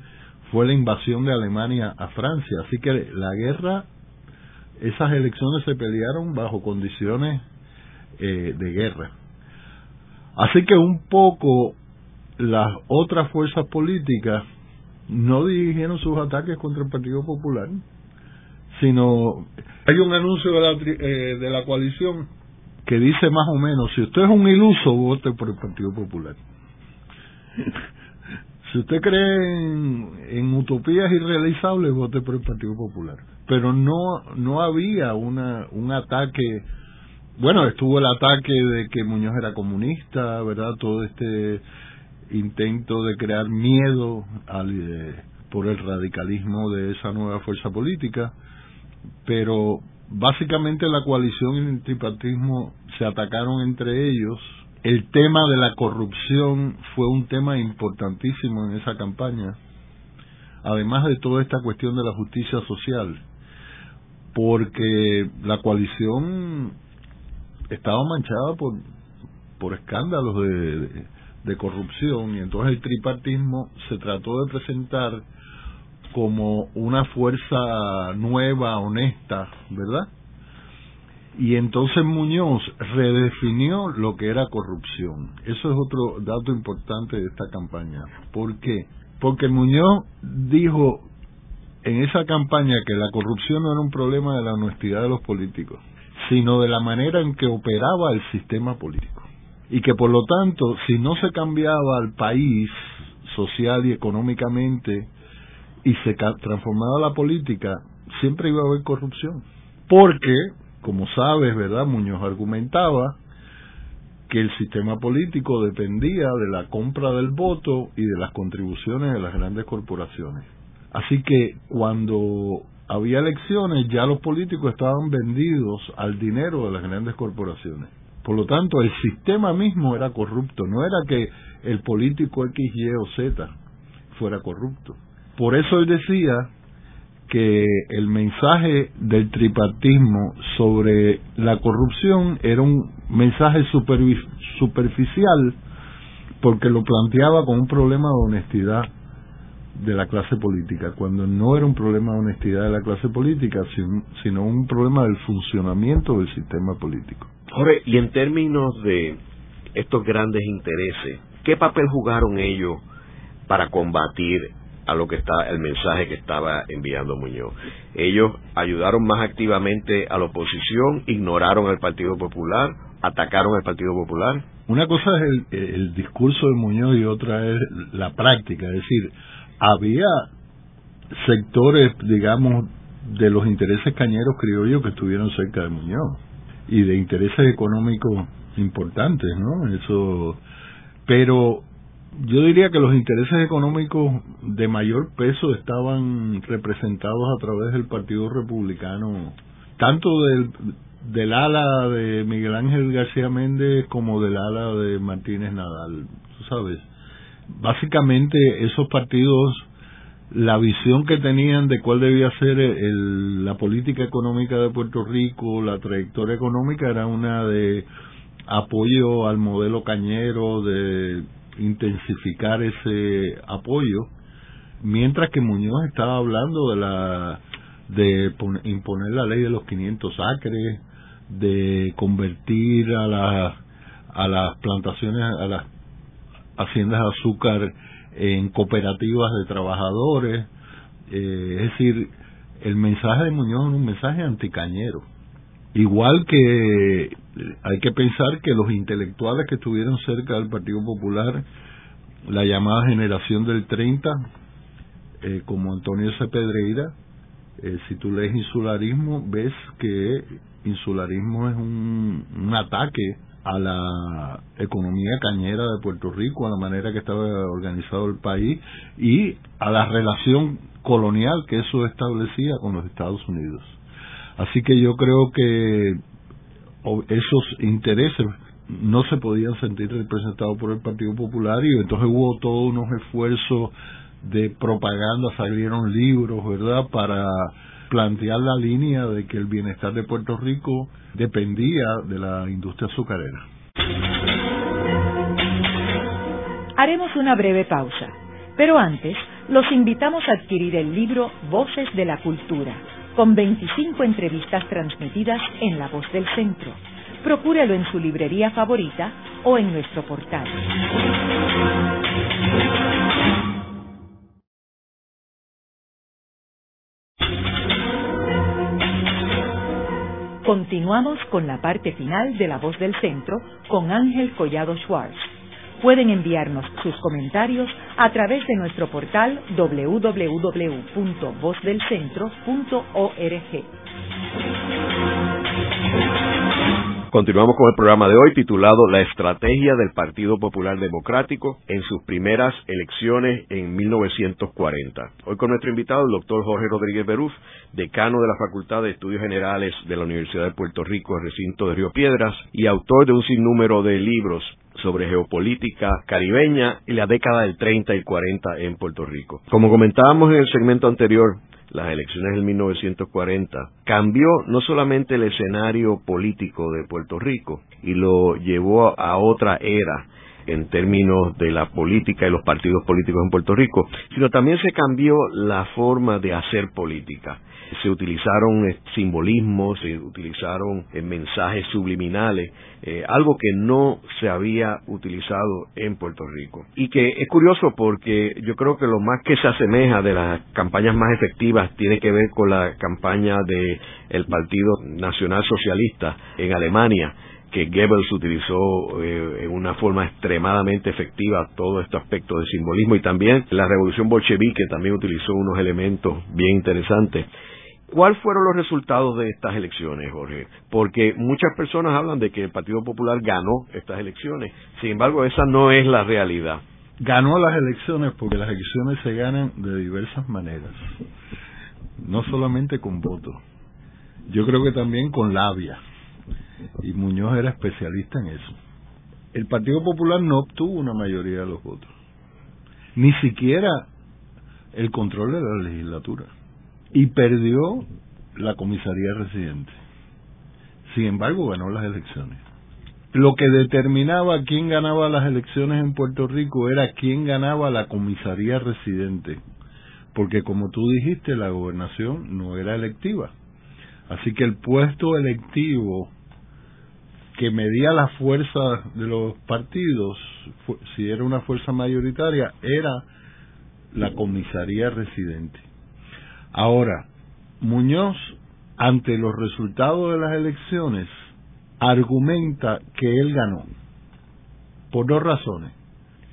fue la invasión de Alemania a Francia. Así que la guerra, esas elecciones se pelearon bajo condiciones eh, de guerra. Así que un poco las otras fuerzas políticas no dirigieron sus ataques contra el Partido Popular, sino hay un anuncio de la, eh, de la coalición que dice más o menos, si usted es un iluso, vote por el Partido Popular. Si usted cree en, utopías irrealizables, vote por el Partido Popular. Pero no, no había una, un ataque. Bueno, estuvo el ataque de que Muñoz era comunista, ¿verdad? Todo este intento de crear miedo al, eh, por el radicalismo de esa nueva fuerza política. Pero básicamente la coalición y el tripartismo se atacaron entre ellos el tema de la corrupción fue un tema importantísimo en esa campaña, además de toda esta cuestión de la justicia social, porque la coalición estaba manchada por, por escándalos de, de corrupción y entonces el tripartismo se trató de presentar como una fuerza nueva, honesta, ¿verdad? Y entonces Muñoz redefinió lo que era corrupción. Eso es otro dato importante de esta campaña. ¿Por qué? Porque Muñoz dijo en esa campaña que la corrupción no era un problema de la honestidad de los políticos, sino de la manera en que operaba el sistema político. Y que por lo tanto, si no se cambiaba al país social y económicamente y se transformaba la política, siempre iba a haber corrupción. Porque como sabes, ¿verdad? Muñoz argumentaba que el sistema político dependía de la compra del voto y de las contribuciones de las grandes corporaciones. Así que cuando había elecciones ya los políticos estaban vendidos al dinero de las grandes corporaciones. Por lo tanto, el sistema mismo era corrupto, no era que el político X, Y o Z fuera corrupto. Por eso él decía que el mensaje del tripartismo sobre la corrupción era un mensaje superficial porque lo planteaba como un problema de honestidad de la clase política, cuando no era un problema de honestidad de la clase política, sino un problema del funcionamiento del sistema político. Jorge, y en términos de estos grandes intereses, ¿qué papel jugaron ellos para combatir a lo que está el mensaje que estaba enviando Muñoz. Ellos ayudaron más activamente a la oposición, ignoraron al Partido Popular, atacaron al Partido Popular. Una cosa es el, discurso de Muñoz y otra es la práctica, es decir, había sectores, digamos, de los intereses cañeros criollos que estuvieron cerca de Muñoz y de intereses económicos importantes, ¿no? Eso, pero yo diría que los intereses económicos de mayor peso estaban representados a través del Partido Republicano, tanto del, ala de Miguel Ángel García Méndez como del ala de Martínez Nadal, tú sabes. Básicamente esos partidos, la visión que tenían de cuál debía ser la política económica de Puerto Rico, la trayectoria económica era una de apoyo al modelo cañero, de intensificar ese apoyo, mientras que Muñoz estaba hablando de la de imponer la ley de los 500 acres, de convertir a las a las plantaciones, a las haciendas de azúcar en cooperativas de trabajadores, eh, es decir, el mensaje de Muñoz es un mensaje anticañero. Igual que hay que pensar que los intelectuales que estuvieron cerca del Partido Popular, la llamada generación del 30, eh, como Antonio C. Pedreira, eh, si tú lees insularismo, ves que insularismo es un ataque a la economía cañera de Puerto Rico, a la manera que estaba organizado el país y a la relación colonial que eso establecía con los Estados Unidos. Así que yo creo que esos intereses no se podían sentir representados por el Partido Popular y entonces hubo todos unos esfuerzos de propaganda, salieron libros, ¿verdad?, para plantear la línea de que el bienestar de Puerto Rico dependía de la industria azucarera. Haremos una breve pausa, pero antes los invitamos a adquirir el libro Voces de la Cultura, con 25 entrevistas transmitidas en La Voz del Centro procúrelo en su librería favorita o en nuestro portal. Continuamos con la parte final de La Voz del Centro con Ángel Collado Schwartz. Pueden enviarnos sus comentarios a través de nuestro portal www.vozdelcentro.org. Continuamos con el programa de hoy titulado La estrategia del Partido Popular Democrático en sus primeras elecciones en 1940. Hoy con nuestro invitado, el doctor Jorge Rodríguez Beruf, decano de la Facultad de Estudios Generales de la Universidad de Puerto Rico, recinto de Río Piedras, y autor de un sinnúmero de libros sobre geopolítica caribeña y la década del 30 y 40 en Puerto Rico. Como comentábamos en el segmento anterior, las elecciones del 1940, cambió no solamente el escenario político de Puerto Rico y lo llevó a otra era en términos de la política y los partidos políticos en Puerto Rico, sino también se cambió la forma de hacer política se utilizaron eh, simbolismos, se utilizaron eh, mensajes subliminales, eh, algo que no se había utilizado en Puerto Rico. Y que es curioso porque yo creo que lo más que se asemeja de las campañas más efectivas tiene que ver con la campaña del el Partido Nacional Socialista en Alemania, que Goebbels utilizó en una forma extremadamente efectiva todo este aspecto de simbolismo y también la revolución bolchevique también utilizó unos elementos bien interesantes. ¿Cuáles fueron los resultados de estas elecciones, Jorge? Porque muchas personas hablan de que el Partido Popular ganó estas elecciones. Sin embargo, esa no es la realidad. Ganó las elecciones porque las elecciones se ganan de diversas maneras. No solamente con votos. Yo creo que también con labia. y Muñoz era especialista en eso. El Partido Popular no obtuvo una mayoría de los votos, ni siquiera el control de la legislatura, y perdió la comisaría residente. Sin embargo, ganó las elecciones. Lo que determinaba quién ganaba las elecciones en Puerto Rico era quién ganaba la comisaría residente, porque como tú dijiste, la gobernación no era electiva. Así que el puesto electivo que medía la fuerza de los partidos, si era una fuerza mayoritaria, era la comisaría residente. Ahora, Muñoz, ante los resultados de las elecciones, argumenta que él ganó, por dos razones.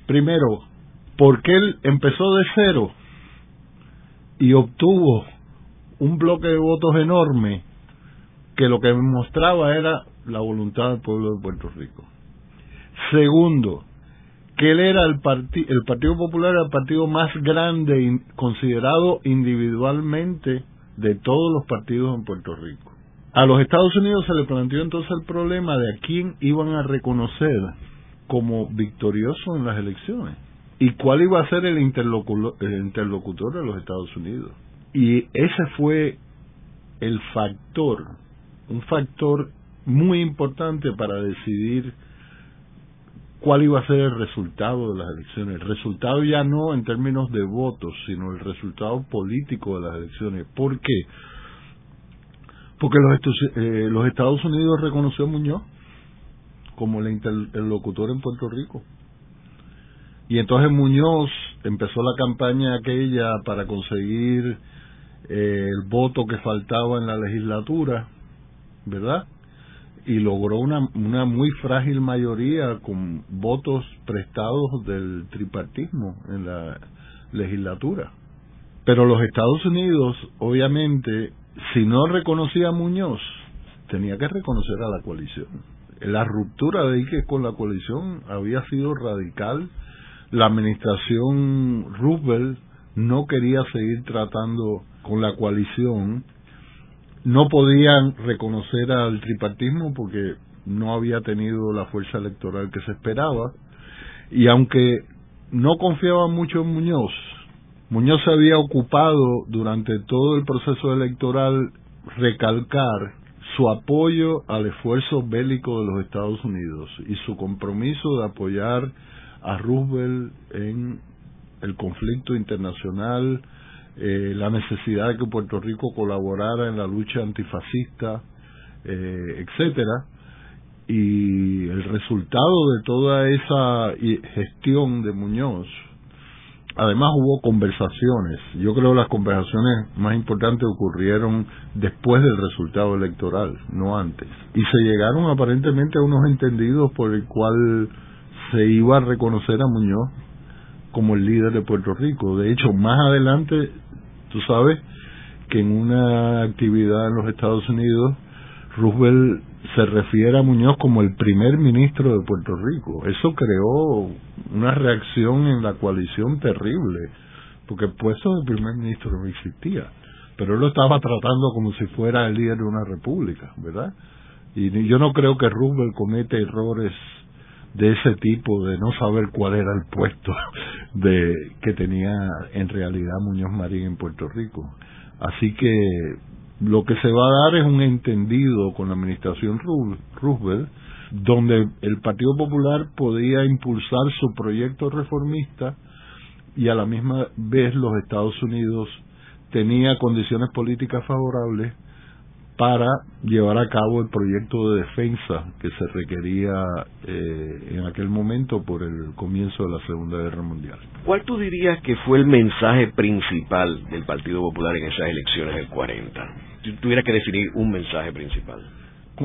Primero, porque él empezó de cero y obtuvo un bloque de votos enorme que lo que mostraba era la voluntad del pueblo de Puerto Rico. Segundo, que él era el, el Partido Popular el partido más grande considerado individualmente de todos los partidos en Puerto Rico. A los Estados Unidos se le planteó entonces el problema de a quién iban a reconocer como victorioso en las elecciones y cuál iba a ser el interlocutor, el interlocutor de los Estados Unidos. Y ese fue el factor, un factor muy importante para decidir cuál iba a ser el resultado de las elecciones. El resultado ya no en términos de votos, sino el resultado político de las elecciones. ¿Por qué? Porque los, eh, los Estados Unidos reconoció a Muñoz como el interlocutor en Puerto Rico. Y entonces Muñoz empezó la campaña aquella para conseguir eh, el voto que faltaba en la legislatura, ¿verdad? Y logró una, una muy frágil mayoría con votos prestados del tripartismo en la legislatura. Pero los Estados Unidos, obviamente, si no reconocía a Muñoz, tenía que reconocer a la coalición. La ruptura de Ike con la coalición había sido radical la administración Roosevelt no quería seguir tratando con la coalición, no podían reconocer al tripartismo porque no había tenido la fuerza electoral que se esperaba, y aunque no confiaban mucho en Muñoz, Muñoz se había ocupado durante todo el proceso electoral recalcar su apoyo al esfuerzo bélico de los Estados Unidos y su compromiso de apoyar a Roosevelt en el conflicto internacional, eh, la necesidad de que Puerto Rico colaborara en la lucha antifascista, eh, etcétera, y el resultado de toda esa gestión de Muñoz, además hubo conversaciones, yo creo que las conversaciones más importantes ocurrieron después del resultado electoral, no antes, y se llegaron aparentemente a unos entendidos por el cual se iba a reconocer a Muñoz como el líder de Puerto Rico. De hecho, más adelante, tú sabes que en una actividad en los Estados Unidos, Roosevelt se refiere a Muñoz como el primer ministro de Puerto Rico. Eso creó una reacción en la coalición terrible, porque el puesto de primer ministro no existía, pero él lo estaba tratando como si fuera el líder de una república, ¿verdad? Y yo no creo que Roosevelt comete errores de ese tipo, de no saber cuál era el puesto de que tenía en realidad Muñoz Marín en Puerto Rico. Así que lo que se va a dar es un entendido con la administración Roosevelt, donde el Partido Popular podía impulsar su proyecto reformista y a la misma vez los Estados Unidos tenía condiciones políticas favorables para llevar a cabo el proyecto de defensa que se requería eh, en aquel momento por el comienzo de la Segunda Guerra Mundial. ¿Cuál tú dirías que fue el mensaje principal del Partido Popular en esas elecciones del 40? Si tuviera que definir un mensaje principal.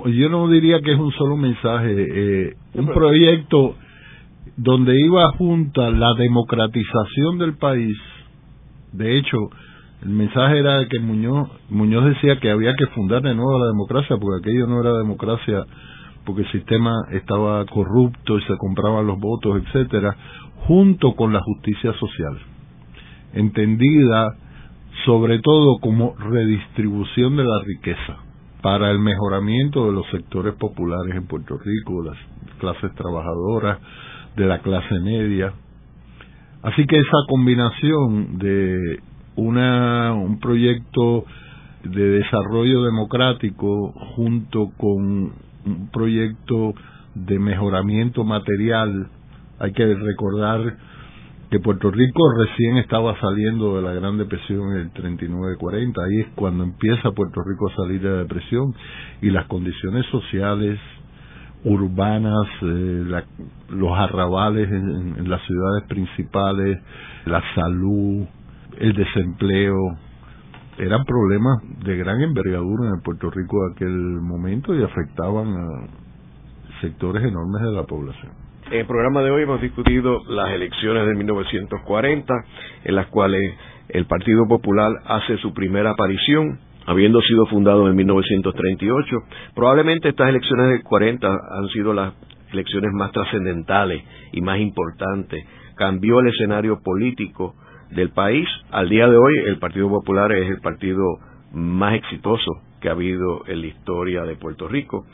Yo no diría que es un solo mensaje, eh, un proyecto donde iba junta la democratización del país. De hecho, el mensaje era que Muñoz, Muñoz decía que había que fundar de nuevo la democracia, porque aquello no era democracia, porque el sistema estaba corrupto y se compraban los votos, etcétera, junto con la justicia social, entendida sobre todo como redistribución de la riqueza. para el mejoramiento de los sectores populares en Puerto Rico, las clases trabajadoras, de la clase media. Así que esa combinación de una, un proyecto de desarrollo democrático junto con un proyecto de mejoramiento material, hay que recordar que Puerto Rico recién estaba saliendo de la Gran Depresión en el 39-40, ahí es cuando empieza Puerto Rico a salir de la depresión y las condiciones sociales urbanas, eh, los arrabales en, las ciudades principales, la salud, el desempleo, eran problemas de gran envergadura en Puerto Rico en aquel momento y afectaban a sectores enormes de la población. En el programa de hoy hemos discutido las elecciones de 1940, en las cuales el Partido Popular hace su primera aparición, habiendo sido fundado en 1938. Probablemente estas elecciones de 40 han sido las elecciones más trascendentales y más importantes. Cambió el escenario político del país. Al día de hoy el Partido Popular es el partido más exitoso que ha habido en la historia de Puerto Rico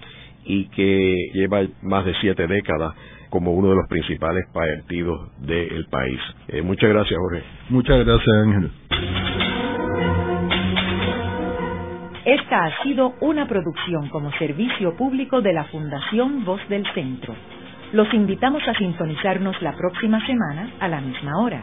y que lleva más de siete décadas como uno de los principales partidos del país. Eh, muchas gracias, Jorge. Muchas gracias, Ángel. Esta ha sido una producción como servicio público de la Fundación Voz del Centro. Los invitamos a sintonizarnos la próxima semana a la misma hora.